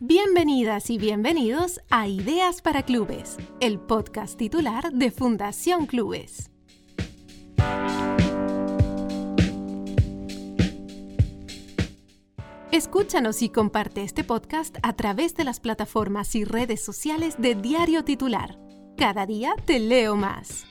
Bienvenidas y bienvenidos a Ideas para Clubes, el podcast titular de Fundación Clubes. Escúchanos y comparte este podcast a través de las plataformas y redes sociales de Diario Titular. Cada día te leo más.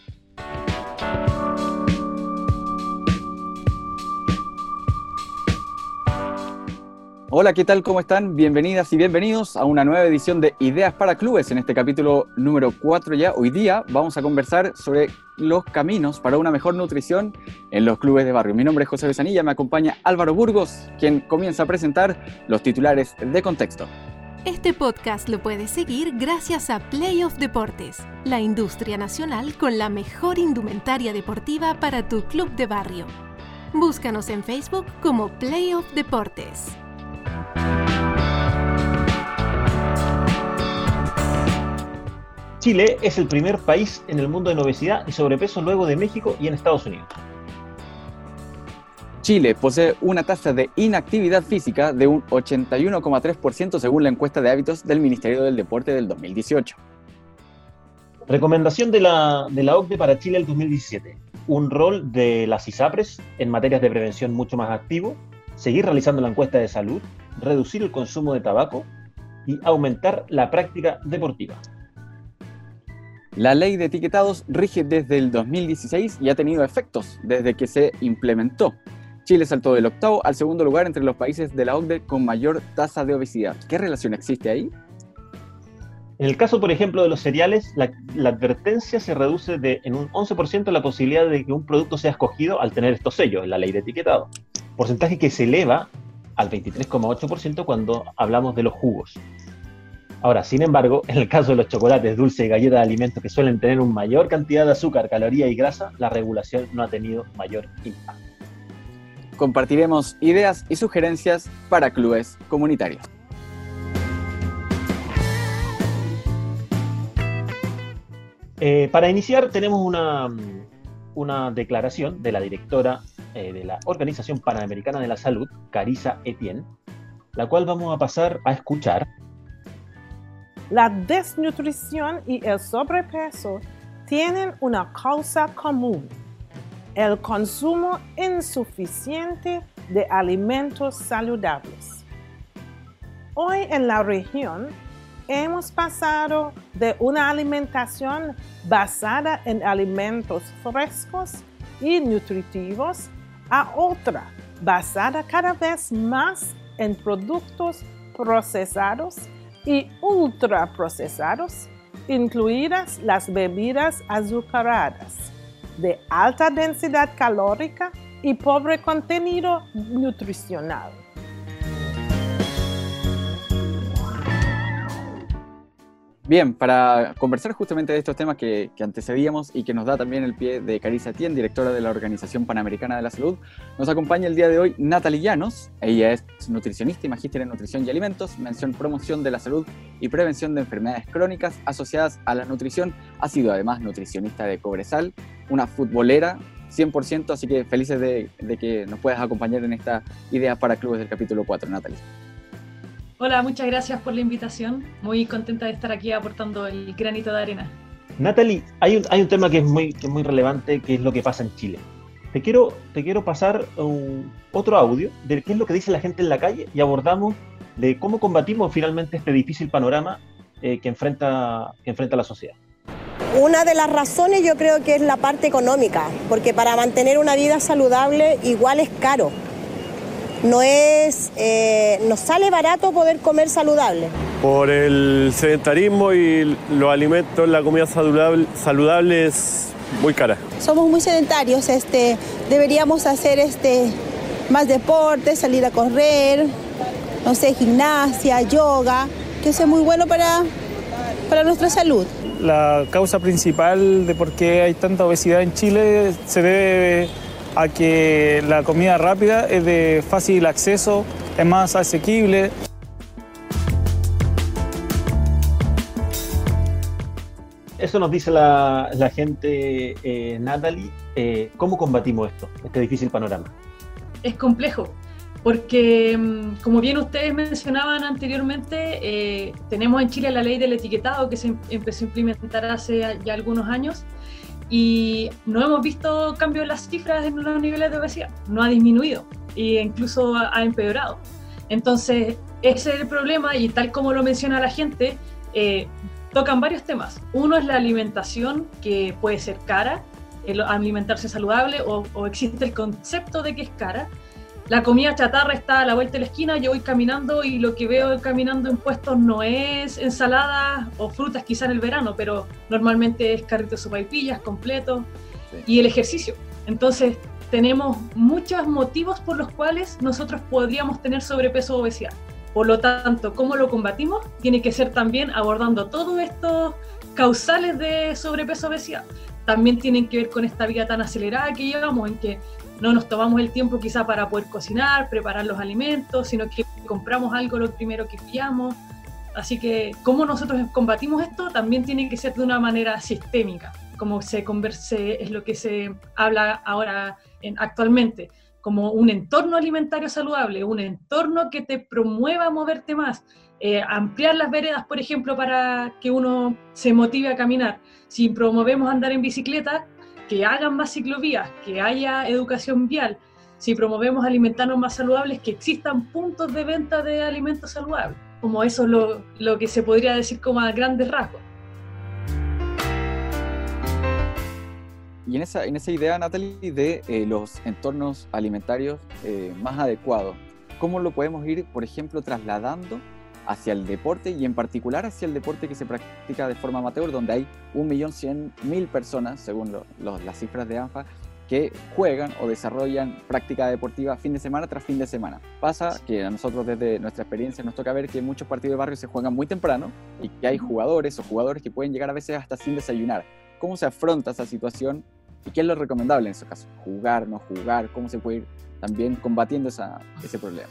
Hola, ¿qué tal? ¿Cómo están? Bienvenidas y bienvenidos a una nueva edición de Ideas para Clubes. En este capítulo número 4 ya, hoy día vamos a conversar sobre los caminos para una mejor nutrición en los clubes de barrio. Mi nombre es José Besanilla, me acompaña Álvaro Burgos, quien comienza a presentar los titulares de contexto. Este podcast lo puedes seguir gracias a Playoff Deportes, la industria nacional con la mejor indumentaria deportiva para tu club de barrio. Búscanos en Facebook como Playoff Deportes. Chile es el primer país en el mundo en obesidad y sobrepeso luego de México y en Estados Unidos. Chile posee una tasa de inactividad física de un 81,3% según la encuesta de hábitos del Ministerio del Deporte del 2018. Recomendación de la, de la OCDE para Chile el 2017. Un rol de las ISAPRES en materias de prevención mucho más activo, seguir realizando la encuesta de salud, reducir el consumo de tabaco y aumentar la práctica deportiva. La ley de etiquetados rige desde el 2016 y ha tenido efectos desde que se implementó. Chile saltó del octavo al segundo lugar entre los países de la OCDE con mayor tasa de obesidad. ¿Qué relación existe ahí? En el caso, por ejemplo, de los cereales, la, advertencia se reduce de, en un 11% la posibilidad de que un producto sea escogido al tener estos sellos en la ley de etiquetado. Porcentaje que se eleva al 23,8% cuando hablamos de los jugos. Ahora, sin embargo, en el caso de los chocolates, dulces y galletas de alimentos que suelen tener una mayor cantidad de azúcar, caloría y grasa, la regulación no ha tenido mayor impacto. Compartiremos ideas y sugerencias para clubes comunitarios. Eh, para iniciar, tenemos una, una, declaración de la directora eh, de la Organización Panamericana de la Salud, Carisa Etienne, la cual vamos a pasar a escuchar la desnutrición y el sobrepeso tienen una causa común, el consumo insuficiente de alimentos saludables. Hoy en la región hemos pasado de una alimentación basada en alimentos frescos y nutritivos a otra basada cada vez más en productos procesados y ultraprocesados, incluidas las bebidas azucaradas, de alta densidad calórica y pobre contenido nutricional. Bien, para conversar justamente de estos temas que, antecedíamos y que nos da también el pie de Carissa Tien, directora de la Organización Panamericana de la Salud, nos acompaña el día de hoy Natalie Llanos. Ella es nutricionista y magíster en nutrición y alimentos, mención promoción de la salud y prevención de enfermedades crónicas asociadas a la nutrición. Ha sido además nutricionista de Cobresal, una futbolera 100%, así que felices de, de que nos puedas acompañar en esta idea para clubes del capítulo 4, Natalie. Hola, muchas gracias por la invitación. Muy contenta de estar aquí aportando el granito de arena. Natalie, hay un, hay un tema que es, muy, muy relevante, que es lo que pasa en Chile. Te quiero, te quiero pasar otro audio de qué es lo que dice la gente en la calle y abordamos de cómo combatimos finalmente este difícil panorama eh, que, enfrenta, que enfrenta la sociedad. Una de las razones yo creo que es la parte económica, porque para mantener una vida saludable igual es caro no es, eh, nos sale barato poder comer saludable. Por el sedentarismo y los alimentos, la comida saludable, saludable es muy cara. Somos muy sedentarios, este, deberíamos hacer este, más deporte, salir a correr, no sé, gimnasia, yoga, que eso es muy bueno para, para nuestra salud. La causa principal de por qué hay tanta obesidad en Chile se debe a que la comida rápida es de fácil acceso, es más asequible. Eso nos dice la, gente, eh, Natalie. Eh, ¿Cómo combatimos esto, este difícil panorama? Es complejo, porque mm, como bien ustedes mencionaban anteriormente, eh, tenemos en Chile la ley del etiquetado que se em-, empezó a implementar hace ya algunos años y no hemos visto cambio en las cifras en los niveles de obesidad, no ha disminuido e incluso ha, empeorado. Entonces, ese es el problema y tal como lo menciona la gente, eh, tocan varios temas. Uno es la alimentación, que puede ser cara, alimentarse saludable, o existe el concepto de que es cara, la comida chatarra está a la vuelta de la esquina, yo voy caminando y lo que veo caminando en puestos no es ensalada o frutas quizá en el verano, pero normalmente es carritos sopaipillas completos y el ejercicio. Entonces tenemos muchos motivos por los cuales nosotros podríamos tener sobrepeso o obesidad. Por lo tanto, ¿cómo lo combatimos? Tiene que ser también abordando todos estos causales de sobrepeso o obesidad. También tienen que ver con esta vida tan acelerada que llevamos, en que no nos tomamos el tiempo quizá para poder cocinar, preparar los alimentos, sino que compramos algo lo primero que pillamos. Así que cómo nosotros combatimos esto también tiene que ser de una manera sistémica, como se converse, es lo que se habla ahora en, actualmente, como un entorno alimentario saludable, un entorno que te promueva a moverte más, eh, ampliar las veredas, por ejemplo, para que uno se motive a caminar. Si promovemos andar en bicicleta, que hagan más ciclovías, que haya educación vial, si promovemos alimentarnos más saludables, que existan puntos de venta de alimentos saludables. Como eso es lo, lo que se podría decir como a grandes rasgos. Y en esa, en esa idea, Natalie, de eh, los entornos alimentarios eh, más adecuados, ¿cómo lo podemos ir, por ejemplo, trasladando hacia el deporte y en particular hacia el deporte que se practica de forma amateur, donde hay 1.100.000 personas, según las cifras de ANFA, que juegan o desarrollan práctica deportiva fin de semana tras fin de semana. Pasa que a nosotros desde nuestra experiencia nos toca ver que muchos partidos de barrio se juegan muy temprano y que hay jugadores o jugadores que pueden llegar a veces hasta sin desayunar. ¿Cómo se afronta esa situación y qué es lo recomendable en ese caso? ¿Jugar, no jugar? ¿Cómo se puede ir también combatiendo ese problema?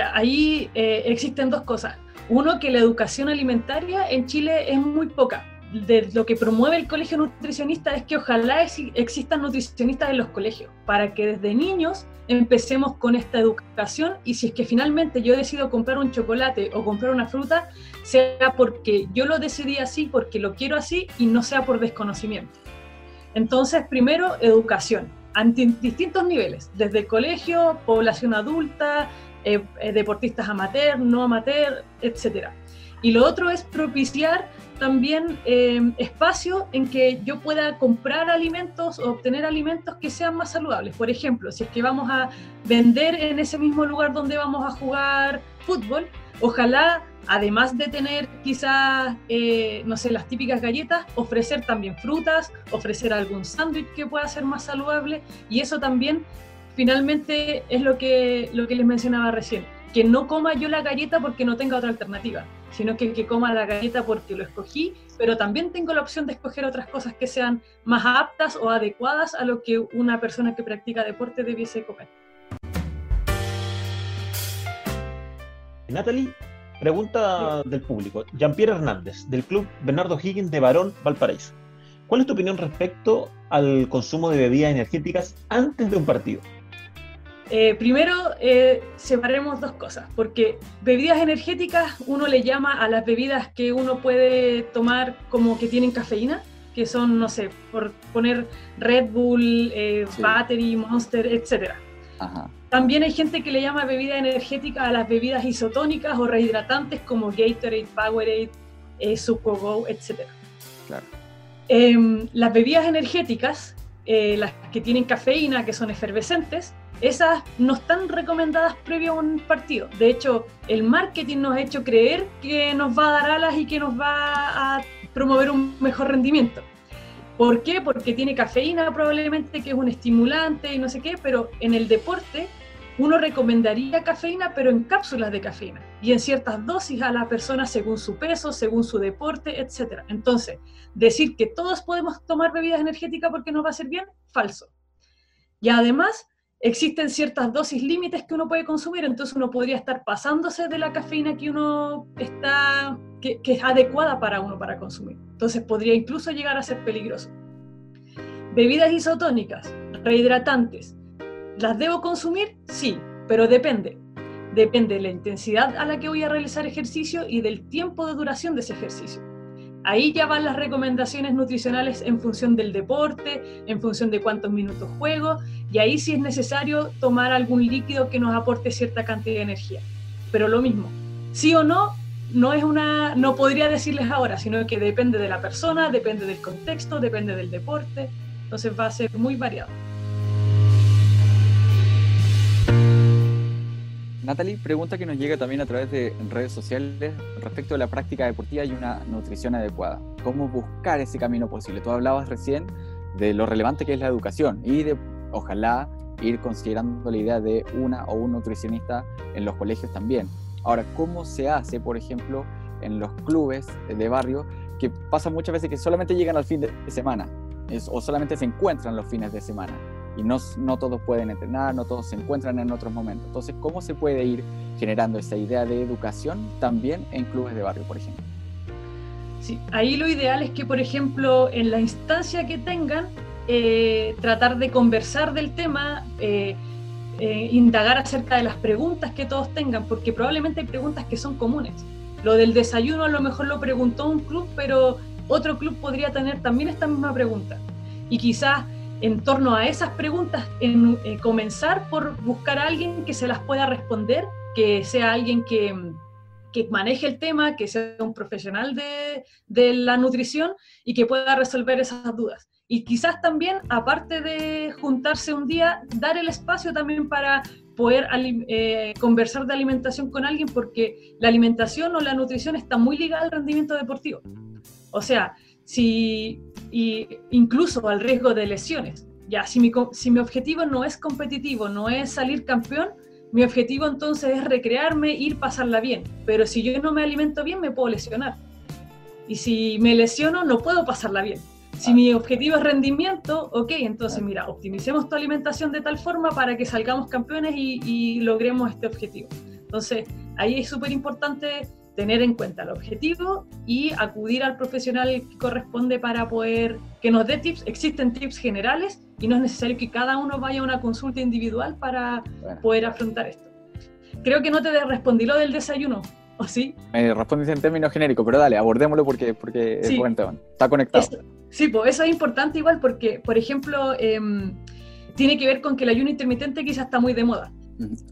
Ahí eh, existen dos cosas. Uno, que la educación alimentaria en Chile es muy poca. De lo que promueve el colegio nutricionista es que ojalá existan nutricionistas en los colegios, para que desde niños empecemos con esta educación y si es que finalmente yo decido comprar un chocolate o comprar una fruta, sea porque yo lo decidí así, porque lo quiero así y no sea por desconocimiento. Entonces, primero, educación, a distintos niveles, desde el colegio, población adulta, eh, eh, deportistas amateur, no amateur, etc. Y lo otro es propiciar también eh, espacio en que yo pueda comprar alimentos o obtener alimentos que sean más saludables. Por ejemplo, si es que vamos a vender en ese mismo lugar donde vamos a jugar fútbol, ojalá, además de tener quizás, no sé, las típicas galletas, ofrecer también frutas, ofrecer algún sándwich que pueda ser más saludable y eso también finalmente es lo que, lo que les mencionaba recién, que no coma yo la galleta porque no tenga otra alternativa, sino que, que coma la galleta porque lo escogí, pero también tengo la opción de escoger otras cosas que sean más aptas o adecuadas a lo que una persona que practica deporte debiese comer. Natalie, pregunta del público. Jean-Pierre Hernández, del club Bernardo Higgins de Barón Valparaíso. ¿Cuál es tu opinión respecto al consumo de bebidas energéticas antes de un partido? Eh, primero, eh, separemos dos cosas, porque bebidas energéticas uno le llama a las bebidas que uno puede tomar como que tienen cafeína, que son, no sé, por poner Red Bull, eh, Battery, Monster, etc. También hay gente que le llama bebida energética a las bebidas isotónicas o rehidratantes como Gatorade, Powerade, eh, Go, etc. Claro. Em, las bebidas energéticas, las que tienen cafeína, que son efervescentes, esas no están recomendadas previo a un partido. De hecho, el marketing nos ha hecho creer que nos va a dar alas y que nos va a promover un mejor rendimiento. ¿Por qué? Porque tiene cafeína probablemente, que es un estimulante y no sé qué, pero en el deporte uno recomendaría cafeína, pero en cápsulas de cafeína y en ciertas dosis a la persona según su peso, según su deporte, etc. Entonces, decir que todos podemos tomar bebidas energéticas porque nos va a hacer bien, falso. Y además, existen ciertas dosis límites que uno puede consumir, entonces uno podría estar pasándose de la cafeína que uno está, que, es adecuada para uno para consumir. Entonces podría incluso llegar a ser peligroso. Bebidas isotónicas, rehidratantes, ¿las debo consumir? Sí, pero depende. Depende de la intensidad a la que voy a realizar ejercicio y del tiempo de duración de ese ejercicio. Ahí ya van las recomendaciones nutricionales en función del deporte, en función de cuántos minutos juego, y ahí si es necesario tomar algún líquido que nos aporte cierta cantidad de energía. Pero lo mismo, sí o no, no es una, no podría decirles ahora, sino que depende de la persona, depende del contexto, depende del deporte, entonces va a ser muy variado. Natalie, pregunta que nos llega también a través de redes sociales respecto de la práctica deportiva y una nutrición adecuada. ¿Cómo buscar ese camino posible? Tú hablabas recién de lo relevante que es la educación y de, ojalá, ir considerando la idea de una o un nutricionista en los colegios también. Ahora, ¿cómo se hace, por ejemplo, en los clubes de barrio que pasa muchas veces que solamente llegan al fin de semana o solamente se encuentran los fines de semana? Y no, no todos pueden entrenar, no todos se encuentran en otros momentos. Entonces, ¿cómo se puede ir generando esa idea de educación también en clubes de barrio, por ejemplo? Sí, ahí lo ideal es que, por ejemplo, en la instancia que tengan, eh, tratar de conversar del tema, eh, eh, indagar acerca de las preguntas que todos tengan, porque probablemente hay preguntas que son comunes. Lo del desayuno a lo mejor lo preguntó un club, pero otro club podría tener también esta misma pregunta. Y quizás en torno a esas preguntas, en, eh, comenzar por buscar a alguien que se las pueda responder, que sea alguien que, que maneje el tema, que sea un profesional de, de, la nutrición y que pueda resolver esas dudas. Y quizás también, aparte de juntarse un día, dar el espacio también para poder eh, conversar de alimentación con alguien, porque la alimentación o la nutrición está muy ligada al rendimiento deportivo. O sea, si y incluso al riesgo de lesiones. Ya, si mi, si mi objetivo no es competitivo, no es salir campeón, mi objetivo entonces es recrearme, ir, pasarla bien. Pero si yo no me alimento bien, me puedo lesionar. Y si me lesiono, no puedo pasarla bien. Si mi objetivo es rendimiento, ok, entonces mira, optimicemos tu alimentación de tal forma para que salgamos campeones y, y logremos este objetivo. Entonces, ahí es súper importante tener en cuenta el objetivo y acudir al profesional que corresponde para poder que nos dé tips. Existen tips generales y no es necesario que cada uno vaya a una consulta individual para poder afrontar esto. Creo que no te respondí lo del desayuno, ¿o sí? Me respondiste en términos genéricos, pero dale, abordémoslo porque, porque es buen tema. Está conectado. sí, pues eso es importante igual porque, por ejemplo, em, tiene que ver con que el ayuno intermitente quizás está muy de moda.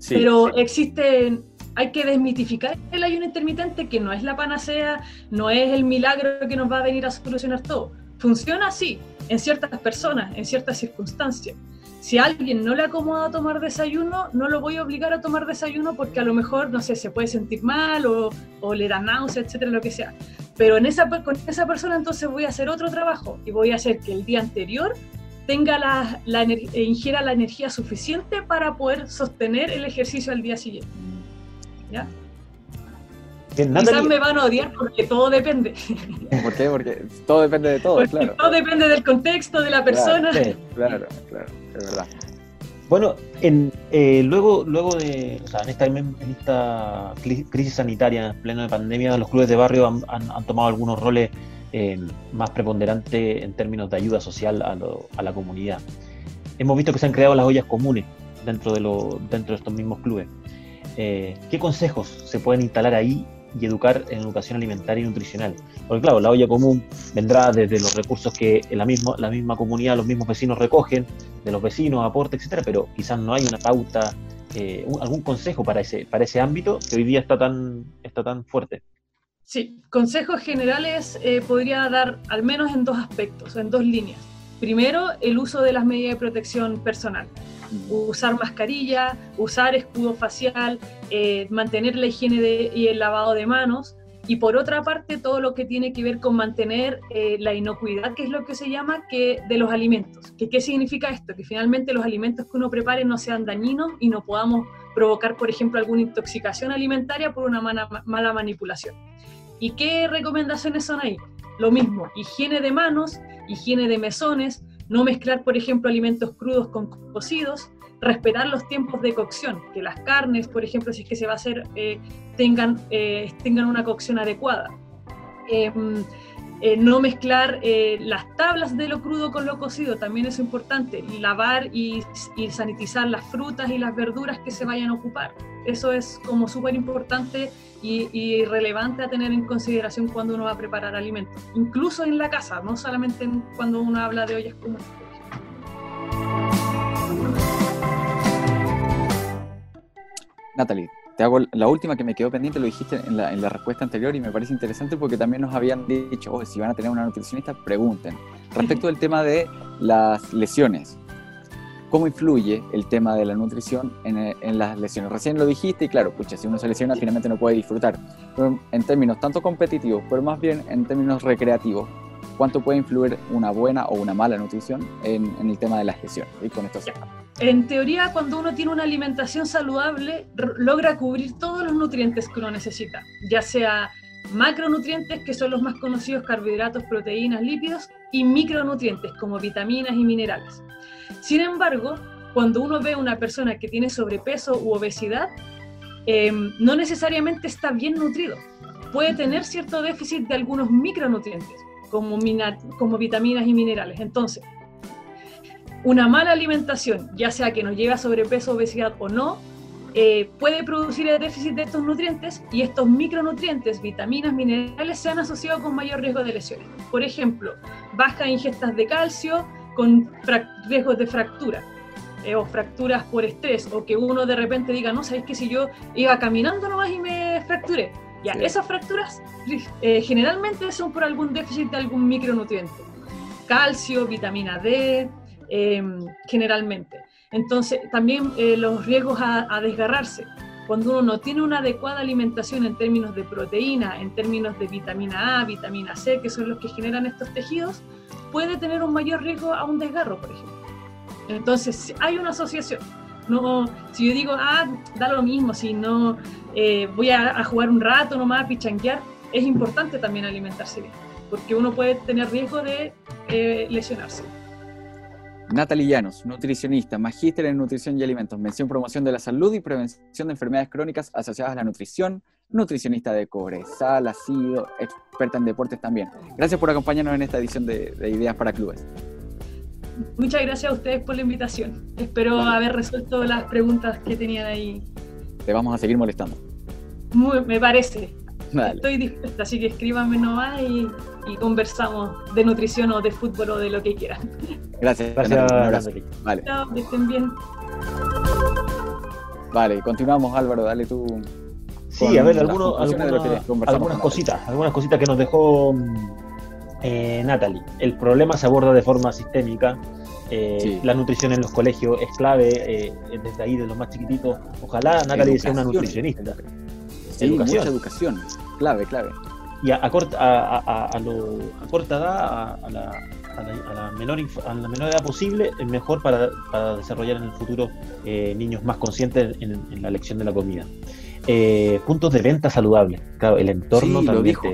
pero existen hay que desmitificar el ayuno intermitente, que no es la panacea, no es el milagro que nos va a venir a solucionar todo. Funciona así, en ciertas personas, en ciertas circunstancias. Si a alguien no le acomoda tomar desayuno, no lo voy a obligar a tomar desayuno porque a lo mejor, no sé, se puede sentir mal o, o le da náusea, etcétera, lo que sea. Pero en esa, con esa persona entonces voy a hacer otro trabajo y voy a hacer que el día anterior tenga la, la ingiera la energía suficiente para poder sostener el ejercicio al día siguiente. ¿Ya? Quizás me van a odiar porque todo depende. ¿Por qué? Porque todo depende de todo, claro. Todo depende del contexto, de la persona. Claro, claro, es verdad. Bueno, en, eh, luego, luego de, o sea, en esta, en esta crisis sanitaria, en pleno de pandemia, los clubes de barrio han, han, tomado algunos roles eh, más preponderantes en términos de ayuda social a, lo, a, la comunidad. Hemos visto que se han creado las ollas comunes dentro de, lo, dentro de estos mismos clubes. Eh, ¿qué consejos se pueden instalar ahí y educar en educación alimentaria y nutricional? Porque claro, la olla común vendrá desde los recursos que la misma, la misma comunidad, los mismos vecinos recogen, de los vecinos, aportes, etcétera, pero quizás no hay una pauta, eh, algún consejo para ese, para ese ámbito que hoy día está tan, está tan fuerte. Sí, consejos generales eh, podría dar al menos en dos aspectos, en dos líneas. Primero, el uso de las medidas de protección personal usar mascarilla, usar escudo facial, eh, mantener la higiene y el lavado de manos. Y por otra parte, todo lo que tiene que ver con mantener eh, la inocuidad, que es lo que se llama, que de los alimentos. ¿Que, ¿Qué significa esto? Que finalmente los alimentos que uno prepare no sean dañinos y no podamos provocar, por ejemplo, alguna intoxicación alimentaria por una mala manipulación. ¿Y qué recomendaciones son ahí? Lo mismo, higiene de manos, higiene de mesones, no mezclar, por ejemplo, alimentos crudos con cocidos, respetar los tiempos de cocción, que las carnes, por ejemplo, si es que se va a hacer, eh, tengan, eh, tengan una cocción adecuada. Eh, no mezclar eh, las tablas de lo crudo con lo cocido, también es importante. Lavar y, sanitizar las frutas y las verduras que se vayan a ocupar. Eso es como súper importante y, relevante a tener en consideración cuando uno va a preparar alimentos. Incluso en la casa, no solamente cuando uno habla de ollas comunes. Natalie, te hago la última que me quedó pendiente, lo dijiste en la, en la respuesta anterior y me parece interesante porque también nos habían dicho, oh, si van a tener una nutricionista, pregunten. Respecto del tema de las lesiones, ¿cómo influye el tema de la nutrición en, en, las lesiones? Recién lo dijiste y claro, pucha, si uno se lesiona finalmente no puede disfrutar. Pero en términos tanto competitivos, pero más bien en términos recreativos, ¿cuánto puede influir una buena o una mala nutrición en, en el tema de las lesiones? Y con esto en teoría, cuando uno tiene una alimentación saludable, logra cubrir todos los nutrientes que uno necesita, ya sea macronutrientes, que son los más conocidos, carbohidratos, proteínas, lípidos, y micronutrientes, como vitaminas y minerales. Sin embargo, cuando uno ve a una persona que tiene sobrepeso u obesidad, em, no necesariamente está bien nutrido. Puede tener cierto déficit de algunos micronutrientes, como, como vitaminas y minerales. Entonces, una mala alimentación, ya sea que nos lleve a sobrepeso, obesidad o no, eh, puede producir el déficit de estos nutrientes y estos micronutrientes, vitaminas, minerales, se han asociado con mayor riesgo de lesiones. Por ejemplo, bajas ingestas de calcio con riesgos de fractura eh, o fracturas por estrés o que uno de repente diga, no, sabéis que si yo iba caminando nomás y me fracturé. Ya, esas fracturas eh, generalmente son por algún déficit de algún micronutriente. Calcio, vitamina D, Em, generalmente. Entonces, también eh, los riesgos a, desgarrarse. Cuando uno no tiene una adecuada alimentación en términos de proteína, en términos de vitamina A, vitamina C, que son los que generan estos tejidos, puede tener un mayor riesgo a un desgarro, por ejemplo. Entonces, hay una asociación. No, si yo digo, ah, da lo mismo, si no eh, voy a, jugar un rato nomás a pichanquear, es importante también alimentarse bien, porque uno puede tener riesgo de eh, lesionarse. Natalie Llanos, nutricionista, magíster en nutrición y alimentos, mención promoción de la salud y prevención de enfermedades crónicas asociadas a la nutrición, nutricionista de Cobresal, sido experta en deportes también. Gracias por acompañarnos en esta edición de, Ideas para Clubes. Muchas gracias a ustedes por la invitación. Espero haber resuelto las preguntas que tenían ahí. Te vamos a seguir molestando. me parece. Estoy dispuesta, así que escríbanme nomás y, y, conversamos de nutrición o de fútbol o de lo que quieran. Gracias. Gracias. Vale. Chao, que estén bien. Vale, continuamos Álvaro, dale tú. Sí, a ver, algunos, algunas cositas, algunas cositas que nos dejó eh, Natalie. El problema se aborda de forma sistémica. Eh, la nutrición en los colegios es clave, eh, desde ahí, de los más chiquititos. Ojalá Natalie sea una nutricionista. Sí, educación. mucha educación. Clave, clave. Y a, corta, a, a, lo, a corta edad, a, la, la, menor, a la menor edad posible, es mejor para, para desarrollar en el futuro eh, niños más conscientes en, la elección de la comida. Eh, puntos de venta saludables. Claro, el entorno también. Lo dijo.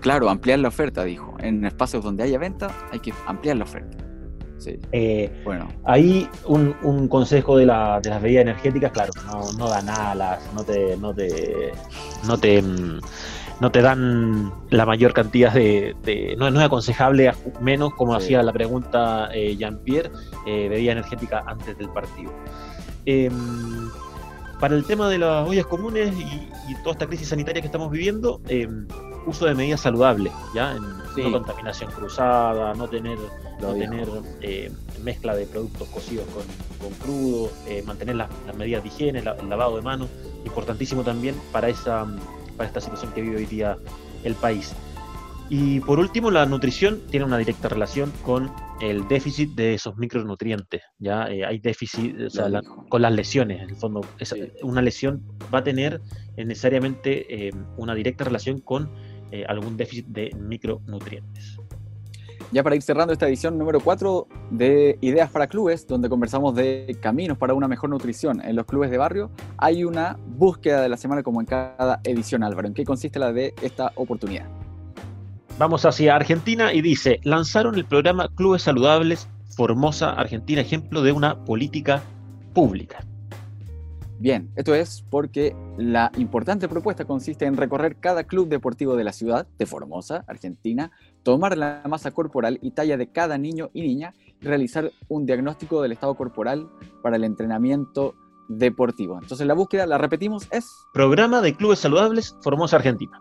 claro, ampliar la oferta, dijo. En espacios donde haya venta, hay que ampliar la oferta. Eh, bueno. Ahí un, consejo de, la, de, las bebidas energéticas, claro, no, dan alas, no te, no te, no te, no te dan la mayor cantidad de, no, es aconsejable menos, como hacía la pregunta eh, Jean-Pierre, eh, bebida energética antes del partido. Em, para el tema de las ollas comunes y, toda esta crisis sanitaria que estamos viviendo, em, uso de medidas saludables, ¿ya? no contaminación cruzada, no tener, no tener eh, mezcla de productos cocidos con, con crudo, eh, mantener las, medidas de higiene, el lavado de manos, importantísimo también para, esa, para esta situación que vive hoy día el país. Y por último, la nutrición tiene una directa relación con el déficit de esos micronutrientes. Ya eh, hay déficit con las lesiones. En el fondo, una lesión va a tener necesariamente una directa relación con algún déficit de micronutrientes. Ya para ir cerrando esta edición número 4 de Ideas para Clubes, donde conversamos de caminos para una mejor nutrición en los clubes de barrio, hay una búsqueda de la semana como en cada edición, Álvaro. ¿En qué consiste la de esta oportunidad? Vamos hacia Argentina y dice, lanzaron el programa Clubes Saludables Formosa Argentina, ejemplo de una política pública. Bien, esto es porque la importante propuesta consiste en recorrer cada club deportivo de la ciudad de Formosa, Argentina, tomar la masa corporal y talla de cada niño y niña y realizar un diagnóstico del estado corporal para el entrenamiento deportivo. Entonces la búsqueda, la repetimos, es... Programa de Clubes Saludables Formosa, Argentina.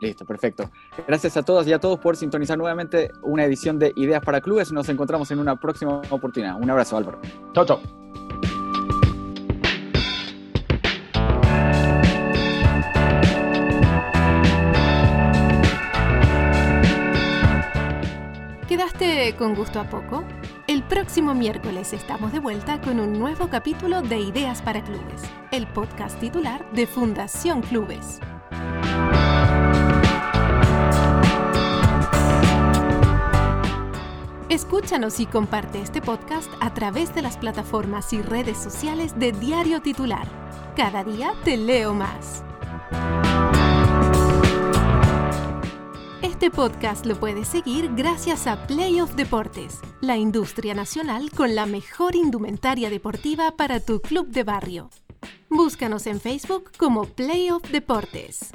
Listo, perfecto. Gracias a todas y a todos por sintonizar nuevamente una edición de Ideas para Clubes. Nos encontramos en una próxima oportunidad. Un abrazo, Álvaro. Chao, chao. Con gusto a poco? El próximo miércoles estamos de vuelta con un nuevo capítulo de Ideas para Clubes, el podcast titular de Fundación Clubes. Escúchanos y comparte este podcast a través de las plataformas y redes sociales de Diario Titular. Cada día te leo más. Este podcast lo puedes seguir gracias a Playoff Deportes, la industria nacional con la mejor indumentaria deportiva para tu club de barrio. Búscanos en Facebook como Playoff Deportes.